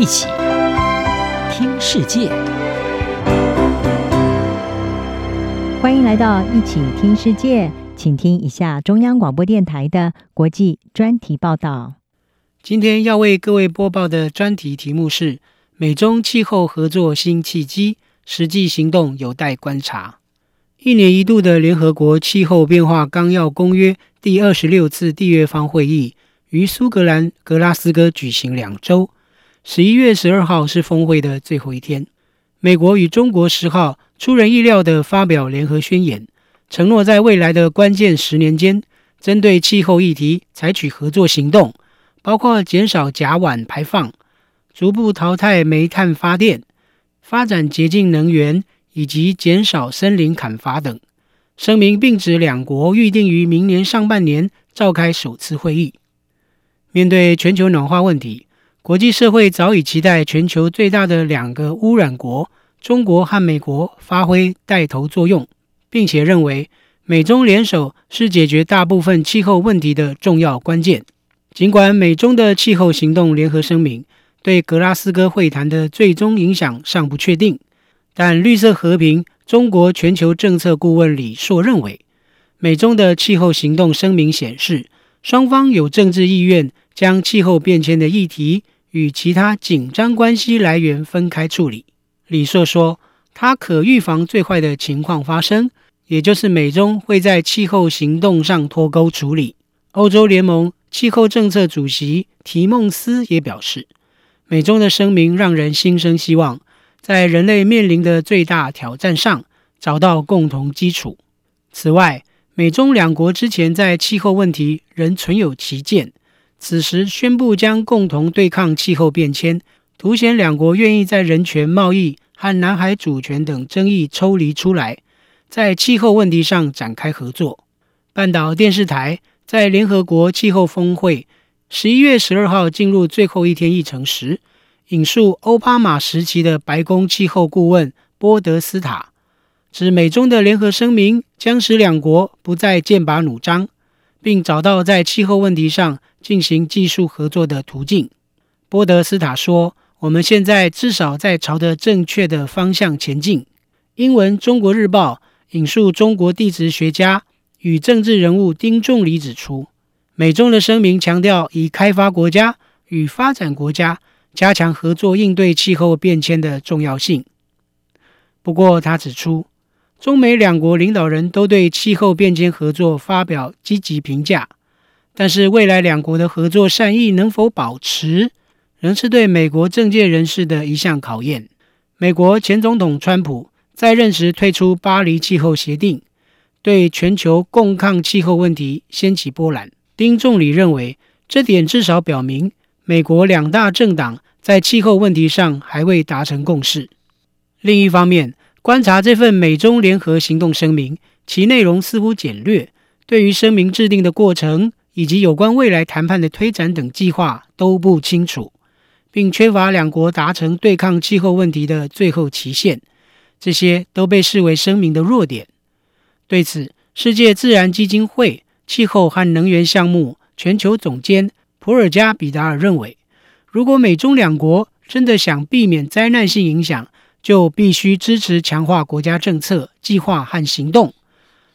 一起听世界，欢迎来到一起听世界，请听一下中央广播电台的国际专题报道。今天要为各位播报的专题题目是：美中气候合作新契机，实际行动有待观察。一年一度的联合国气候变化纲要公约第二十六次缔约方会议于苏格兰格拉斯哥举行两周，十一月十二号是峰会的最后一天。美国与中国十号出人意料地发表联合宣言，承诺在未来的关键十年间，针对气候议题采取合作行动，包括减少甲烷排放、逐步淘汰煤炭发电、发展洁净能源。以及减少森林砍伐等声明，并指两国预定于明年上半年召开首次会议。面对全球暖化问题，国际社会早已期待全球最大的两个污染国中国和美国发挥带头作用，并且认为美中联手是解决大部分气候问题的重要关键。尽管美中的气候行动联合声明对格拉斯哥会谈的最终影响尚不确定。但绿色和平中国全球政策顾问李硕认为，美中的气候行动声明显示，双方有政治意愿将气候变迁的议题与其他紧张关系来源分开处理。李硕说，他可预防最坏的情况发生，也就是美中会在气候行动上脱钩处理。欧洲联盟气候政策主席提孟斯也表示，美中的声明让人心生希望。在人类面临的最大挑战上找到共同基础。此外，美中两国之前在气候问题仍存有歧见，此时宣布将共同对抗气候变迁，凸显两国愿意在人权、贸易和南海主权等争议抽离出来，在气候问题上展开合作。半岛电视台在联合国气候峰会十一月十二号进入最后一天议程时，引述欧巴马时期的白宫气候顾问波德斯塔，指美中的联合声明将使两国不再剑拔弩张，并找到在气候问题上进行技术合作的途径。波德斯塔说：“我们现在至少在朝着正确的方向前进。”英文《中国日报》引述中国地质学家与政治人物丁仲礼指出，美中的声明强调以开发国家与发展国家。加强合作应对气候变迁的重要性。不过，他指出，中美两国领导人都对气候变迁合作发表积极评价，但是未来两国的合作善意能否保持，仍是对美国政界人士的一项考验。美国前总统川普在任时退出巴黎气候协定，对全球共抗气候问题掀起波澜。丁仲礼认为，这点至少表明。美国两大政党在气候问题上还未达成共识。另一方面，观察这份美中联合行动声明，其内容似乎简略，对于声明制定的过程以及有关未来谈判的推展等计划都不清楚，并缺乏两国达成对抗气候问题的最后期限，这些都被视为声明的弱点。对此，世界自然基金会气候和能源项目全球总监。普尔加比达尔认为，如果美中两国真的想避免灾难性影响，就必须支持强化国家政策、计划和行动，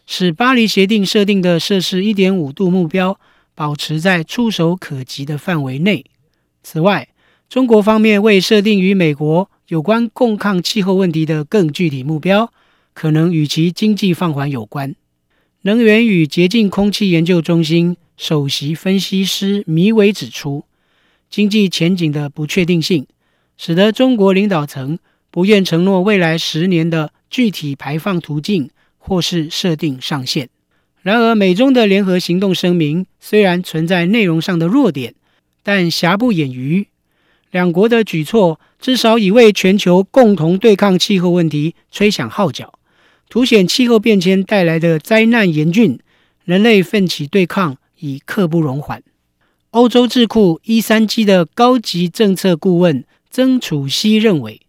使巴黎协定设定的摄氏一点五度目标保持在触手可及的范围内。此外，中国方面未设定与美国有关共抗气候问题的更具体目标，可能与其经济放缓有关。能源与洁净空气研究中心。首席分析师米伟指出，经济前景的不确定性使得中国领导层不愿承诺未来十年的具体排放途径或是设定上限。然而，美中的联合行动声明虽然存在内容上的弱点，但瑕不掩瑜，两国的举措至少已为全球共同对抗气候问题吹响号角，凸显气候变迁带来的灾难严峻，人类奋起对抗。已刻不容缓。欧洲智库 E3G 的高级政策顾问曾楚曦认为，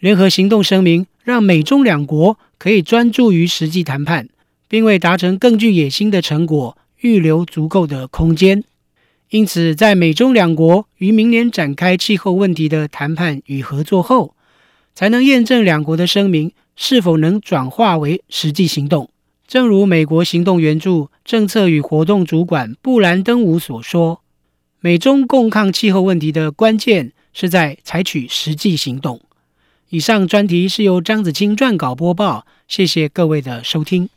联合行动声明让美中两国可以专注于实际谈判，并为达成更具野心的成果预留足够的空间。因此，在美中两国于明年展开气候问题的谈判与合作后，才能验证两国的声明是否能转化为实际行动。正如美国行动援助政策与活动主管布兰登伍所说：“美中共抗气候问题的关键是在采取实际行动。”以上专题是由张子清撰稿播报，谢谢各位的收听。